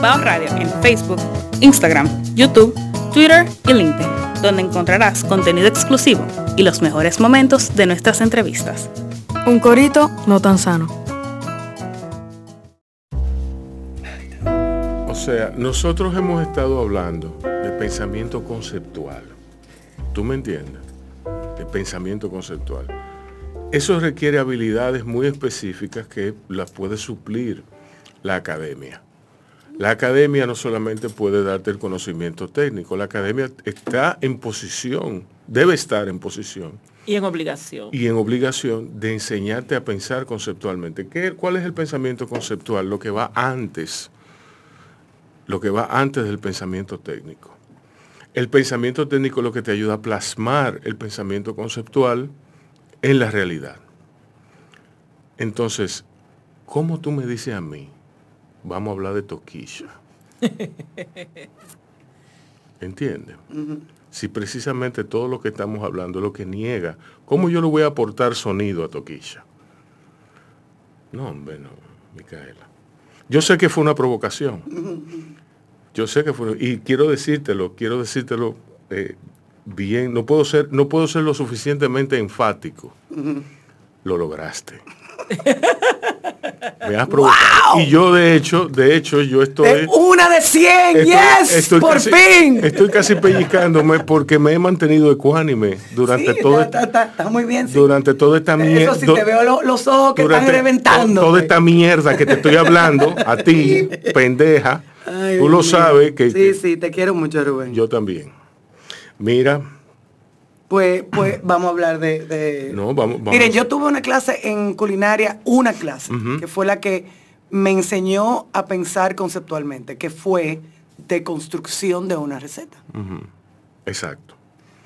D: Bao Radio en Facebook, Instagram, YouTube, Twitter y LinkedIn, donde encontrarás contenido exclusivo y los mejores momentos de nuestras entrevistas.
F: Un corito no tan sano.
G: O sea, nosotros hemos estado hablando de pensamiento conceptual. ¿Tú me entiendes? De pensamiento conceptual. Eso requiere habilidades muy específicas que las puede suplir la academia. La academia no solamente puede darte el conocimiento técnico, la academia está en posición, debe estar en posición
B: Y en obligación.
G: y en obligación de enseñarte a pensar conceptualmente. ¿Qué, ¿Cuál es el pensamiento conceptual? Lo que va antes, lo que va antes del pensamiento técnico. El pensamiento técnico es lo que te ayuda a plasmar el pensamiento conceptual en la realidad. Entonces, ¿cómo tú me dices a mí? Vamos a hablar de toquilla. ¿Entiendes? Si precisamente todo lo que estamos hablando es lo que niega, ¿cómo yo le voy a aportar sonido a Toquilla? No, hombre, no, Micaela. Yo sé que fue una provocación. Yo sé que fue, y quiero decírtelo, quiero decírtelo eh, bien. No puedo ser, no puedo ser lo suficientemente enfático. Lo lograste. Me has provocado. Y yo de hecho, de hecho, yo estoy.
A: De una de 100,
G: estoy-
A: yes,
G: estoy
A: por
G: casi-
A: fin.
G: Estoy casi pellizcándome porque me he mantenido ecuánime durante
A: Sí,
G: todo
A: está, está- está muy bien. sí.
G: durante toda esta mierda.
A: Eso sí, te veo lo- los ojos que están reventando.
G: Toda esta mierda que te estoy hablando, a ti, pendeja,
A: Ay,
G: tú lo sabes que,
A: Sí,
G: que
A: sí, te quiero mucho, Rubén.
G: yo también. Mira,
A: Pues, pues vamos a hablar de... de-
G: no, vamos, vamos.
A: Miren, yo tuve una clase en culinaria, una clase, que fue la que me enseñó a pensar conceptualmente, que fue de construcción de una receta.
G: Exacto.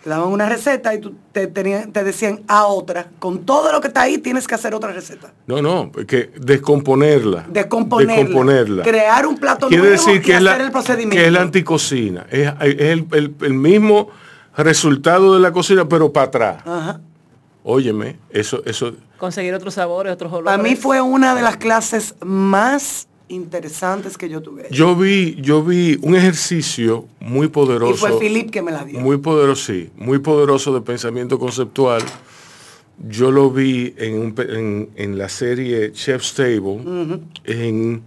A: Te daban una receta y tú te, tenían- te decían a otra. Con todo lo que está ahí tienes que hacer otra receta.
G: No, no, que descomponerla.
A: Descomponerla.
G: Descomponerla.
A: Crear un plato
G: Quiere
A: nuevo
G: decir
A: y
G: que es,
A: hacer
G: la,
A: el procedimiento.
G: que es la anticocina. Es, es el, el- el mismo resultado de la cocina, pero para atrás.
A: Ajá.
G: Óyeme, eso, eso,
B: Conseguir otros sabores, otros olores.
A: Para mí fue una de las clases más interesantes que yo tuve.
G: yo vi, yo vi un ejercicio muy poderoso.
A: y fue Philip que me la dio.
G: Muy poderoso, sí, muy poderoso de pensamiento conceptual. Yo lo vi en, un pe- en- en la serie Chef's Table, en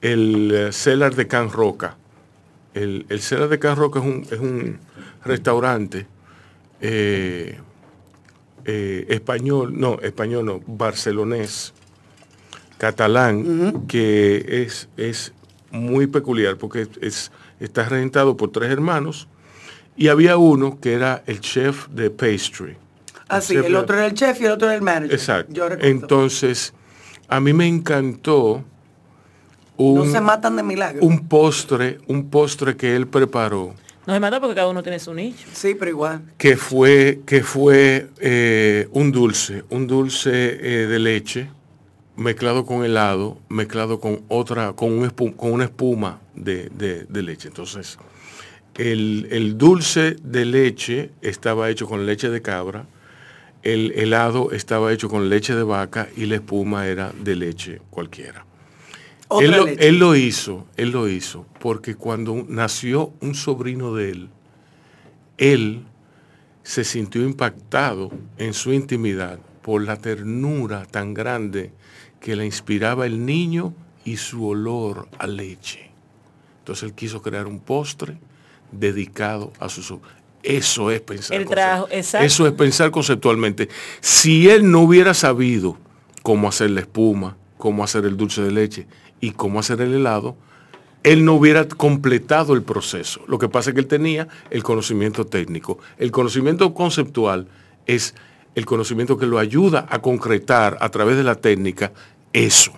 G: el eh, Cellar de Can Roca. El, el Cellar de Can Roca es un, es un restaurante eh, eh, español, no, español no, barcelonés, catalán, que es, es muy peculiar porque es, está regentado por tres hermanos y había uno que era el chef de pastry.
A: Así,
G: chef
A: Ah, el otro era el chef y el otro era el manager.
G: Exacto.
A: Yo.
G: Entonces, a mí me encantó
A: no se matan de milagro.
G: un postre, un postre que él preparó,
B: No se mata porque cada uno tiene su nicho.
A: Sí, pero igual.
G: que fue, que fue eh, un dulce, un dulce eh, de leche mezclado con helado, mezclado con otra, con, un con una espuma de, de- de leche. Entonces, el, el dulce de leche estaba hecho con leche de cabra, el helado estaba hecho con leche de vaca y la espuma era de leche cualquiera.
A: Otra
G: Él lo,
A: leche.
G: él lo hizo, él lo hizo, porque cuando nació un sobrino de él, él se sintió impactado en su intimidad por la ternura tan grande que le inspiraba el niño y su olor a leche. Entonces él quiso crear un postre dedicado a su sobrino. Eso es pensar.
B: El exacto.
G: Eso es pensar conceptualmente. Si él no hubiera sabido cómo hacer la espuma, cómo hacer el dulce de leche y cómo hacer el helado, él no hubiera completado el proceso. Lo que pasa es que él tenía el conocimiento técnico. El conocimiento conceptual es el conocimiento que lo ayuda a concretar a través de la técnica eso.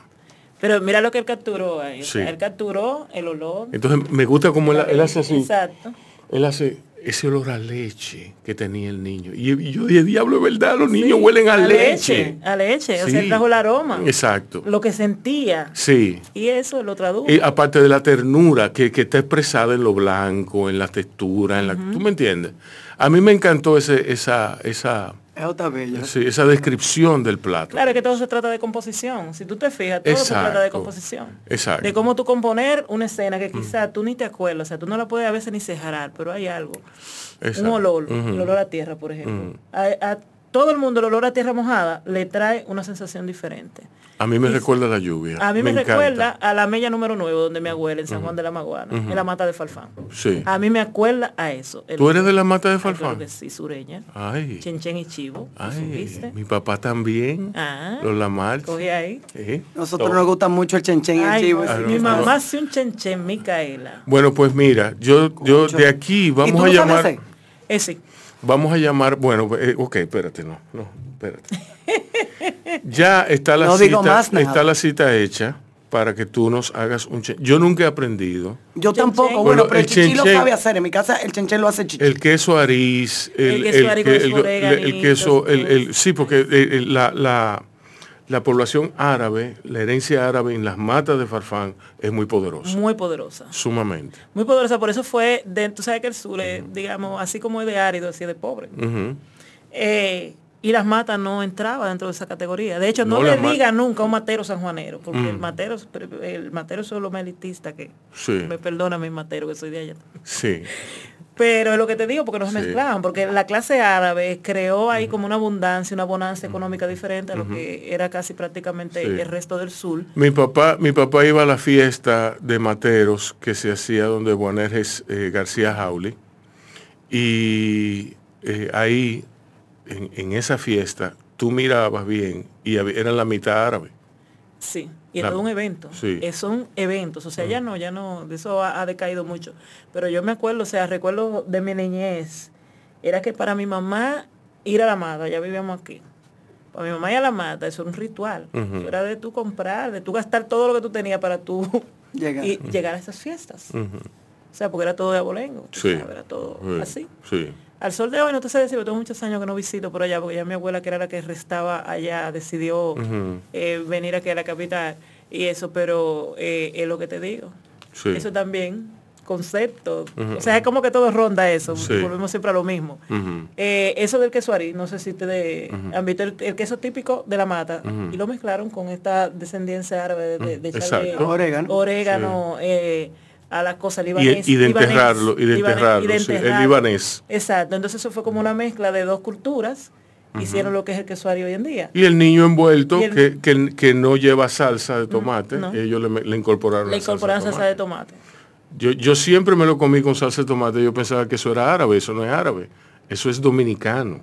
B: Pero mira lo que él capturó ahí.
G: Sí.
B: él capturó el olor.
G: Entonces me gusta como él, él hace así.
B: Exacto.
G: Él hace ese olor a leche que tenía el niño. Y, yo dije, diablo, es verdad, los niños huelen a, leche.
B: A leche. O sea, él trajo el aroma.
G: Exacto.
B: Lo que sentía.
G: Sí.
B: Y eso lo tradujo.
G: Y aparte de la ternura que, que está expresada en lo blanco, en la textura, en la, ¿tú me entiendes? A mí me encantó ese, esa, esa,
A: Eso está bello.
G: sí, esa descripción del plato.
B: Claro, es que todo se trata de composición. Si tú te fijas, todo se trata de composición.
G: Exacto.
B: De cómo tú componer una escena que quizá tú ni te acuerdas. O sea, tú no la puedes a veces ni cejar, pero hay algo.
G: Exacto.
B: Un olor,
G: Ujú.
B: el olor a tierra, por ejemplo. a, a todo el mundo el olor a tierra mojada le trae una sensación diferente.
G: A mí me recuerda la lluvia.
B: A mí me, recuerda a la mella número 9, donde mi abuela, en San Juan de la Maguana, en la mata de Falfán.
G: Sí.
B: A mí me acuerda a eso. el
G: ¿Tú eres de la mata de
B: Ay, claro
G: Falfán?
B: que sí, sureña.
G: Ay,
B: Chenchen y chivo. ¿lo
G: ay, mi papá también.
B: Ah,
G: Los Lamarche.
B: cogí ahí.
G: Sí.
A: Nosotros
G: Oh.
A: nos gusta mucho el chenchen y el
B: Ay,
A: chivo.
B: no,
A: ese
B: mi mamá hace un chenchen, Micaela.
G: Bueno, pues mira, yo, yo de aquí
A: ¿Y tú
G: vamos a llamar.
A: hacer?
B: Ese.
G: Vamos a llamar, bueno, eh, ok, espérate, no, no, espérate. ya está la
A: No
G: cita,
A: digo más nada.
G: está la cita hecha para que tú nos hagas un chen- Yo nunca he aprendido.
A: Yo tampoco, bueno,
G: Bueno,
A: pero el chichi lo
G: chenchen-
A: sabe hacer. En mi casa el chenchen lo hace chichi.
G: El queso ariz, el,
B: El queso
G: el- el queso, el, sí, porque eh, eh, la, la, la población árabe, la herencia árabe en las matas de Farfán es muy poderosa,
B: Muy poderosa.
G: sumamente.
B: Muy poderosa. Por eso fue, de, tú sabes que el sur, es, digamos, así como es de árido, así es de pobre. Eh, y las matas no entraba dentro de esa categoría. De hecho, no,
G: No,
B: le diga nunca a un matero sanjuanero, porque
G: Mm.
B: el matero, el matero es lo más elitista que
G: Sí.
B: me perdona mi matero que soy de allá.
G: Sí.
B: Pero es lo que te digo, porque no se
G: Sí.
B: mezclaban, porque la clase árabe creó ahí como una abundancia, una bonanza económica diferente a lo que era casi prácticamente
G: Sí.
B: el resto del sur.
G: Mi papá, mi papá iba a la fiesta de materos que se hacía donde Juanerges eh, García Jauli. Y eh, ahí, en, en esa fiesta, tú mirabas bien y había- eran la mitad árabe.
B: Sí, y
G: La-
B: era un evento.
G: sí.
B: Eh, son eventos, o sea, ya no, ya no, de eso ha, ha decaído mucho. Pero yo me acuerdo, o sea, recuerdo de mi niñez, era que para mi mamá ir a la mata, ya vivíamos aquí. Para mi mamá ir a la mata, eso era un ritual. Eso Era de tú comprar, de tú gastar todo lo que tú tenías para tú
A: Llegar.
B: y llegar a esas fiestas. O sea, porque era todo de abolengo, tú
G: Sí.
B: sabes, era todo
G: Sí,
B: así.
G: Sí.
B: Al sol de hoy no te sé decir, pero tengo muchos años que no visito por allá, porque ya mi abuela, que era la que restaba allá, decidió
G: Ujú.
B: eh, venir aquí a la capital y eso, pero eh, es lo que te digo.
G: Sí.
B: Eso también, concepto. O sea, es como que todo ronda eso,
G: Sí.
B: volvemos siempre a lo mismo. Eh, eso del queso arí, no sé si te han visto el, el queso típico de la mata y lo mezclaron con esta descendencia árabe de, de.
A: Orégano.
B: orégano, eh, a las cosas
G: Y,
B: libanés.
G: y de
B: libanés,
G: enterrarlo, y de
B: libanés,
G: enterrarlo,
B: y de
G: sí, el
B: enterrarlo.
G: libanés.
B: Exacto, entonces eso fue como una mezcla de dos culturas, hicieron lo que es el queso arí hoy en día.
G: Y el niño envuelto
B: Y el-
G: que, que- que no lleva salsa de tomate,
B: no.
G: ellos le, le incorporaron
B: Le
G: la salsa de
B: incorporaron salsa
G: tomate.
B: de tomate.
G: Yo, yo siempre me lo comí con salsa de tomate, yo pensaba que eso era árabe, eso no es árabe, eso es dominicano.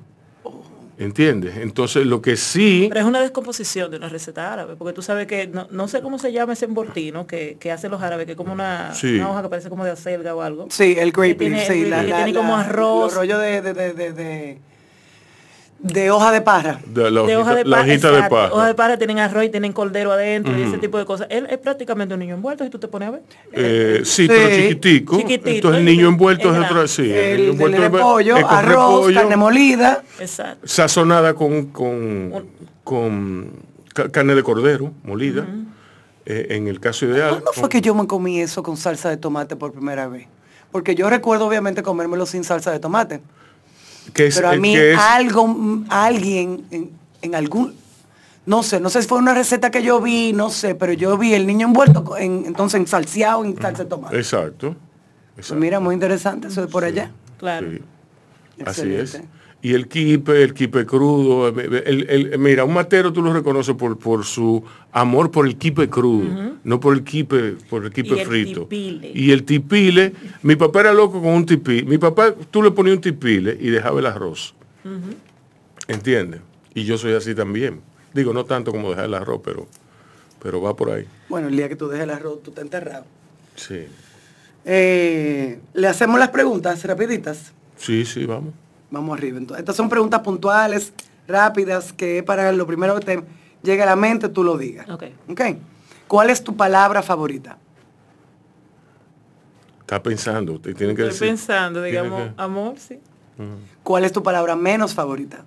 G: ¿Entiendes? Entonces lo que sí,
B: Pero es una descomposición de una receta árabe, porque tú sabes que no, no sé cómo se llama ese embortino que, que hacen los árabes, que es como una,
G: Sí.
B: una hoja que parece como de acelga o algo.
A: Sí, el grape sí.
B: que
A: La, la-
B: tiene como
A: la-
B: arroz.
A: De, de, de, de, de- hoja de parra.
G: de la,
B: de hoja de
G: la
B: paja.
G: hojita de paja.
B: Hoja de paja tienen arroz y tienen cordero adentro y ese tipo de cosas. Él es prácticamente un niño envuelto, si tú te pones a ver.
G: Eh, sí,
A: Sí.
G: pero chiquitico.
B: Chiquitito,
G: Entonces el niño envuelto
B: Es
G: es otra, sí. el
A: El,
G: niño
A: del
G: envuelto es-
A: repollo,
G: es con
A: arroz,
G: repollo,
A: carne molida.
B: Exacto.
G: sazonada con, con, con ca- carne de cordero molida, eh, en el caso ideal.
A: ¿Cuándo fue
G: con-
A: que yo me comí eso con salsa de tomate por primera vez? Porque yo recuerdo obviamente comérmelo sin salsa de tomate.
G: Que es-
A: Pero a mí
G: que es-
A: algo, alguien en, en algún, no sé, no sé si fue una receta que yo vi, no sé, pero yo vi el niño envuelto en, entonces en salseado en salsa de tomate.
G: Exacto.
A: Pues mira, muy interesante eso de por allá.
B: Claro.
G: sí. Así es. Y el quipe, el quipe crudo, el- el- el- mira, un matero tú lo reconoces por, por su amor por el quipe crudo, no por el quipe, por el quipe
B: Y el
G: frito.
B: tipile.
G: Y el tipile, mi papá era loco con un tipile. Mi papá, tú le ponías un tipile y dejaba el arroz. ¿Entiendes? Y yo soy así también. Digo, no tanto como dejar el arroz, pero, pero va por ahí.
A: Bueno, el día que tú dejes el arroz, tú estás enterrado.
G: Sí.
A: Eh, Le hacemos las preguntas rapiditas.
G: Sí, sí, vamos.
A: Vamos arriba. Entonces, estas son preguntas puntuales, rápidas, que para lo primero que te llegue a la mente, tú lo digas.
B: Ok.
A: Ok. ¿Cuál es tu palabra favorita?
G: Está pensando, te tienen que
B: Estoy
G: decir.
B: pensando, digamos,
G: que-
B: amor, sí.
A: ¿Cuál es tu palabra menos favorita?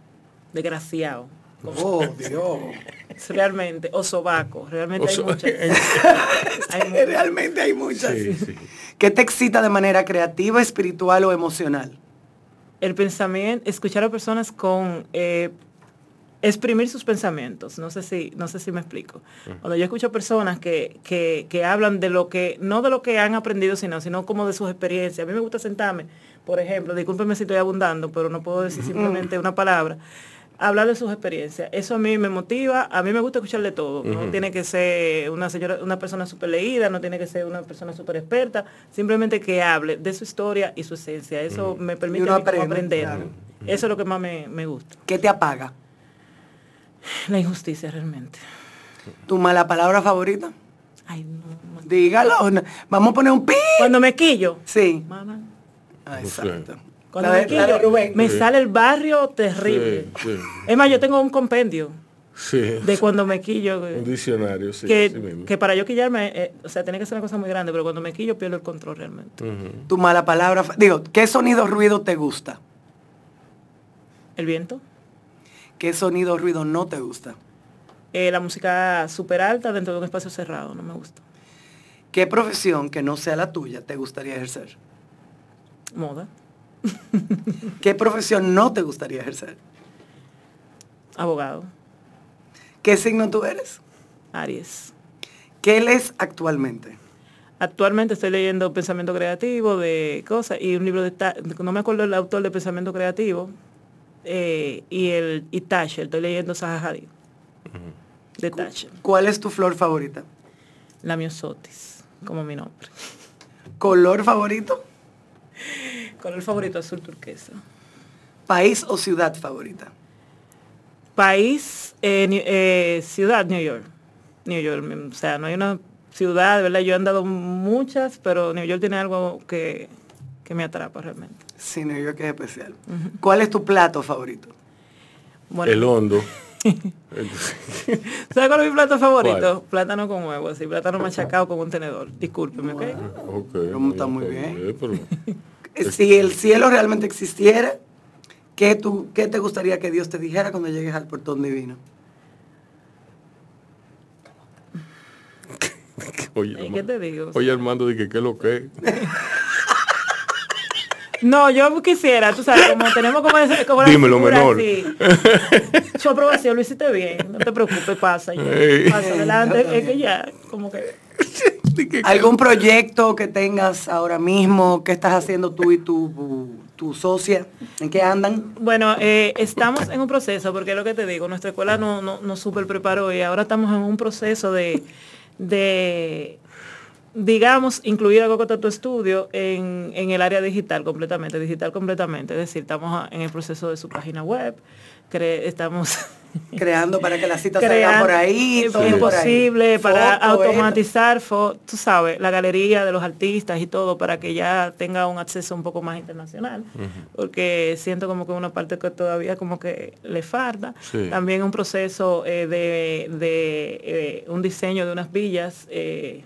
B: Desgraciado.
A: Oh, Dios.
B: Realmente. O sobaco. Realmente hay muchas. Hay
A: Realmente hay muchas.
G: Sí, sí.
A: ¿Qué te excita de manera creativa, espiritual o emocional?
B: El pensamiento, escuchar a personas con eh, exprimir sus pensamientos. No sé si, no sé si me explico. Cuando yo escucho personas que, que, que hablan de lo que, no de lo que han aprendido, sino, sino como de sus experiencias. A mí me gusta sentarme, por ejemplo, discúlpeme si estoy abundando, pero no puedo decir simplemente una palabra. Hablar de sus experiencias. Eso a mí me motiva, a mí me gusta escuchar de todo. No tiene que ser una señora, una persona súper leída, no tiene que ser una persona súper experta, simplemente que hable de su historia y su esencia. Eso me permite
A: uno
B: a mí como
A: aprende,
B: aprender.
A: claro.
B: Eso es lo que más me, me gusta.
A: ¿Qué te apaga?
B: La injusticia realmente.
A: ¿Tu mala palabra favorita?
B: Ay, no.
A: Dígalo. Vamos a poner un pi.
B: Cuando me quillo,
A: Sí.
B: mamá,
A: Ah,
G: Sí.
A: exacto.
B: Cuando
A: La
B: me
A: la de
B: quillo,
A: Rubén.
B: me sale el barrio terrible.
G: Sí, sí.
B: Es más, yo tengo un compendio
G: Sí.
B: de cuando me quillo. eh,
G: Un diccionario, sí.
B: que,
G: así mismo.
B: que para yo quillarme, eh, o sea, tiene que ser una cosa muy grande, pero cuando me quillo pierdo el control realmente.
A: Tu mala palabra. Digo, ¿qué sonido ruido te gusta?
B: El viento,
A: ¿Qué sonido ruido no te gusta?
B: eh, la música súper alta dentro de un espacio cerrado, no me gusta.
A: ¿Qué profesión que no sea la tuya te gustaría ejercer?
B: Moda,
A: ¿Qué profesión no te gustaría ejercer?
B: abogado,
A: ¿Qué signo tú eres?
B: Aries.
A: ¿Qué lees actualmente?
B: Actualmente estoy leyendo Pensamiento Creativo de cosas y un libro de, no me acuerdo el autor de Pensamiento Creativo, eh, y el y Thatcher, estoy leyendo Zaha Hadid, de Thatcher,
A: ¿Cuál es tu flor favorita?
B: la miosotis, como mi nombre.
A: ¿Color favorito?
B: Color favorito azul turquesa.
A: ¿País o ciudad favorita?
B: País, eh, eh, ciudad, New York. New York, mm, o sea, no hay una ciudad, de verdad, yo he andado muchas, pero New York tiene algo que, que me atrapa realmente.
A: Sí, New York es especial. ¿Cuál es tu plato favorito?
B: Bueno,
G: El hondo.
B: ¿Sabes cuál es mi plato favorito?
G: ¿Cuál?
B: Plátano con huevo, así, plátano machacado con un tenedor. Discúlpeme, ¿ok?
G: Ok,
A: Pero está muy bien.
G: pero-
A: Si el cielo realmente existiera, ¿qué, tú, ¿qué te gustaría que Dios te dijera cuando llegues al portón divino?
G: Oye,
B: ¿Y qué te digo?
G: Oye, Armando, dije, ¿qué es lo que?
B: No, yo quisiera, tú sabes, como tenemos como, ese- como la
G: Dímelo,
B: figura
G: menor.
B: así. Su aprobación, lo hiciste bien, no te preocupes, pasa ya. Pasa adelante, es que ya, como que...
A: ¿Algún proyecto que tengas ahora mismo? ¿Qué estás haciendo tú y tu, tu socia? ¿En qué andan?
B: Bueno, eh, estamos en un proceso, porque es lo que te digo, nuestra escuela no, no, no super preparó y ahora estamos en un proceso de, de digamos, incluir a Coco Tattoo Studio en, en el área digital completamente, digital completamente. Es decir, estamos en el proceso de su página web, cre- estamos
A: Creando para que las citas salgan por ahí.
B: es
A: todo por ahí.
B: posible para
A: Foto,
B: automatizar, fo- tú sabes, la galería de los artistas y todo para que ya tenga un acceso un poco más internacional, porque siento como que una parte que todavía como que le falta.
G: Sí.
B: También un proceso eh, de, de, eh, un diseño de unas villas. eh,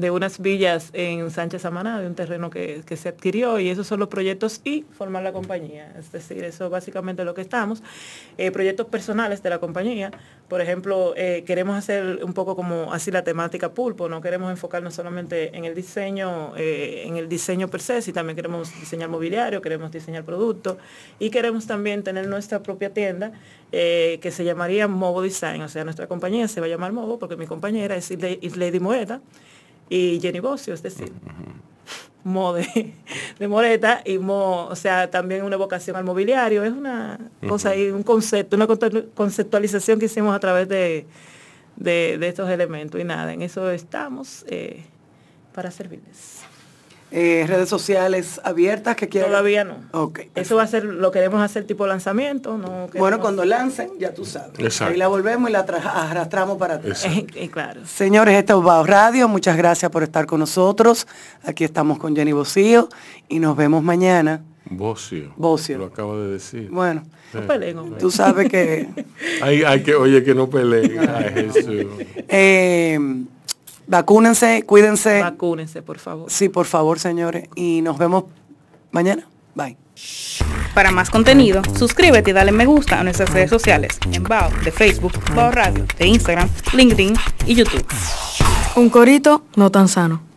B: de unas villas en Sánchez Samaná, de un terreno que, que se adquirió y esos son los proyectos y formar la compañía. Es decir, eso básicamente es lo que estamos. Eh, proyectos personales de la compañía, por ejemplo, eh, queremos hacer un poco como así la temática pulpo, no queremos enfocarnos solamente en el diseño, eh, en el diseño per se, si también queremos diseñar mobiliario, queremos diseñar productos y queremos también tener nuestra propia tienda que se llamaría Movo Design, o sea, nuestra compañía se va a llamar Movo porque mi compañera es Lady Moeta y Jenny Bocio, es decir, Mo de, de Moreta y Mo, o sea, también una vocación al mobiliario, es una cosa y un concepto, una conceptualización que hicimos a través de, de, de estos elementos. Y nada, en eso estamos eh, para servirles.
A: Eh, redes sociales abiertas que quieran.
B: Todavía no.
A: Ok.
B: Eso va a ser, lo queremos hacer tipo lanzamiento, no
A: Bueno, cuando lancen, ya tú sabes.
G: Exacto.
A: Ahí la volvemos y la tra- arrastramos para atrás.
B: Eh, eh, claro.
A: Señores, esto es Bao Radio. Muchas gracias por estar con nosotros. Aquí estamos con Jenny Bocío y nos vemos mañana.
G: Bocio.
A: Bocio.
G: Lo acabo de decir.
A: Bueno,
B: No peleen, hombre.
A: tú sabes que
G: Hay, hay que, oye, que no peleen. Ay, Jesús.
A: eh, vacúnense, cuídense.
B: Vacúnense, por favor.
A: Sí, por favor, señores. Y nos vemos mañana. Bye.
D: Para más contenido, suscríbete y dale me gusta a nuestras redes sociales en Bao de Facebook, Bao Radio de Instagram, LinkedIn y YouTube.
F: Un corito no tan sano.